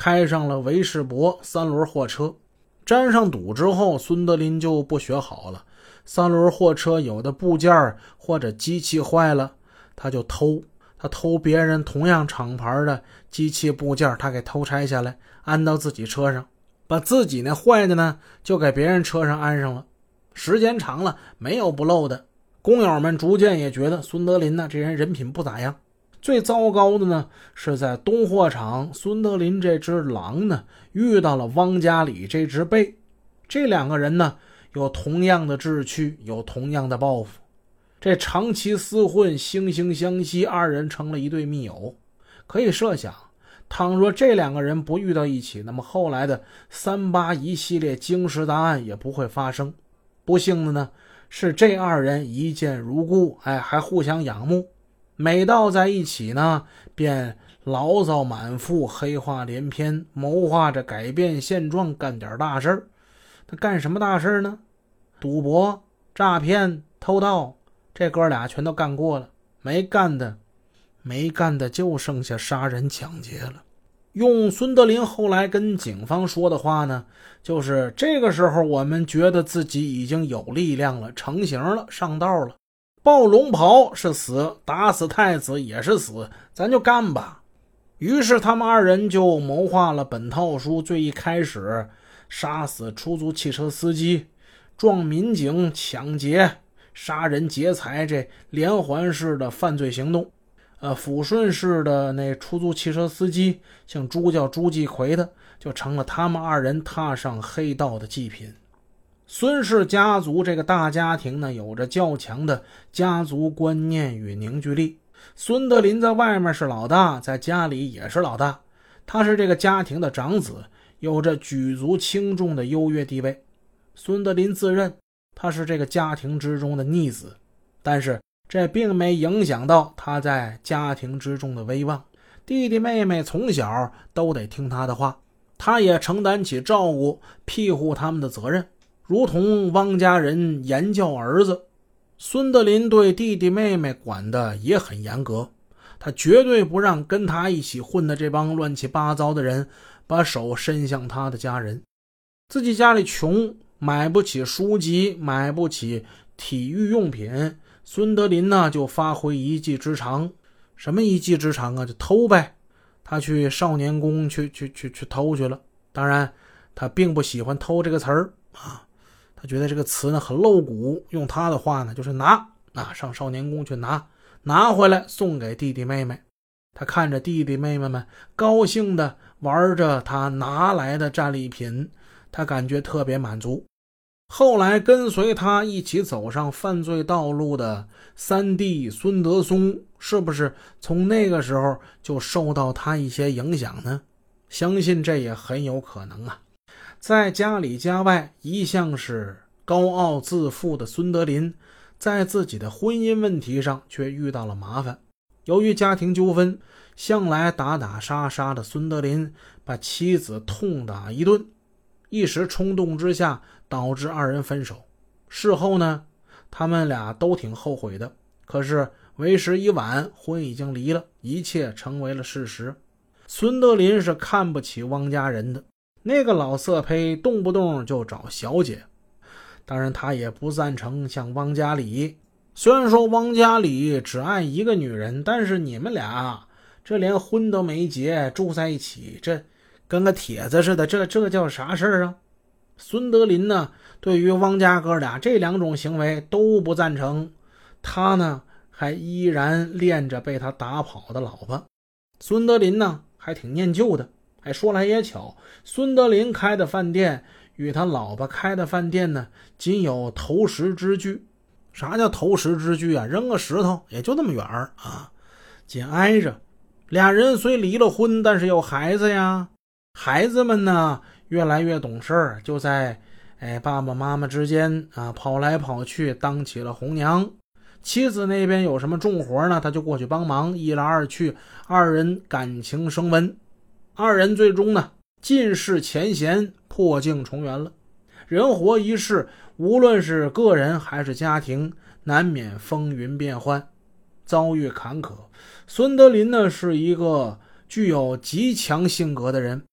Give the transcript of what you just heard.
开上了维世博三轮货车。沾上赌之后，孙德林就不学好了。三轮货车有的部件或者机器坏了，他就偷。他偷别人同样厂牌的机器部件，他给偷拆下来，安到自己车上，把自己那坏的呢，就给别人车上安上了。时间长了，没有不漏的。工友们逐渐也觉得孙德林呢，这人人品不咋样。最糟糕的呢，是在东货场，孙德林这只狼呢，遇到了汪家里这只狈。这两个人呢，有同样的志趣，有同样的抱负。这长期厮混，惺惺相惜，二人成了一对密友。可以设想，倘若这两个人不遇到一起，那么后来的三八一系列惊世大案也不会发生。不幸的呢，是这二人一见如故，哎，还互相仰慕。每到在一起呢，便牢骚满腹，黑话连篇，谋划着改变现状，干点大事儿。他干什么大事呢？赌博、诈骗、偷盗。这哥俩全都干过了，没干的，没干的就剩下杀人抢劫了。用孙德林后来跟警方说的话呢，就是这个时候我们觉得自己已经有力量了，成型了，上道了。抱龙袍是死，打死太子也是死，咱就干吧。于是他们二人就谋划了本套书最一开始杀死出租汽车司机、撞民警、抢劫。杀人劫财这连环式的犯罪行动，呃，抚顺市的那出租汽车司机姓朱叫朱继奎的，就成了他们二人踏上黑道的祭品。孙氏家族这个大家庭呢，有着较强的家族观念与凝聚力。孙德林在外面是老大，在家里也是老大，他是这个家庭的长子，有着举足轻重的优越地位。孙德林自认。他是这个家庭之中的逆子，但是这并没影响到他在家庭之中的威望。弟弟妹妹从小都得听他的话，他也承担起照顾、庇护他们的责任，如同汪家人严教儿子。孙德林对弟弟妹妹管的也很严格，他绝对不让跟他一起混的这帮乱七八糟的人把手伸向他的家人。自己家里穷。买不起书籍，买不起体育用品，孙德林呢就发挥一技之长，什么一技之长啊？就偷呗。他去少年宫去去去去偷去了。当然，他并不喜欢“偷”这个词儿啊，他觉得这个词呢很露骨。用他的话呢，就是拿啊，上少年宫去拿，拿回来送给弟弟妹妹。他看着弟弟妹妹们高兴的玩着他拿来的战利品，他感觉特别满足。后来跟随他一起走上犯罪道路的三弟孙德松，是不是从那个时候就受到他一些影响呢？相信这也很有可能啊。在家里家外一向是高傲自负的孙德林，在自己的婚姻问题上却遇到了麻烦。由于家庭纠纷，向来打打杀杀的孙德林把妻子痛打一顿。一时冲动之下，导致二人分手。事后呢，他们俩都挺后悔的。可是为时已晚，婚已经离了，一切成为了事实。孙德林是看不起汪家人的那个老色胚，动不动就找小姐。当然，他也不赞成像汪家里。虽然说汪家里只爱一个女人，但是你们俩这连婚都没结，住在一起，这……跟个帖子似的，这这叫啥事儿啊？孙德林呢，对于汪家哥俩这两种行为都不赞成。他呢，还依然恋着被他打跑的老婆。孙德林呢，还挺念旧的。哎，说来也巧，孙德林开的饭店与他老婆开的饭店呢，仅有投石之距。啥叫投石之距啊？扔个石头也就那么远儿啊，紧挨着。俩人虽离了婚，但是有孩子呀。孩子们呢，越来越懂事儿，就在哎爸爸妈妈之间啊跑来跑去，当起了红娘。妻子那边有什么重活呢，他就过去帮忙。一来二去，二人感情升温。二人最终呢，尽释前嫌，破镜重圆了。人活一世，无论是个人还是家庭，难免风云变幻，遭遇坎坷。孙德林呢，是一个具有极强性格的人。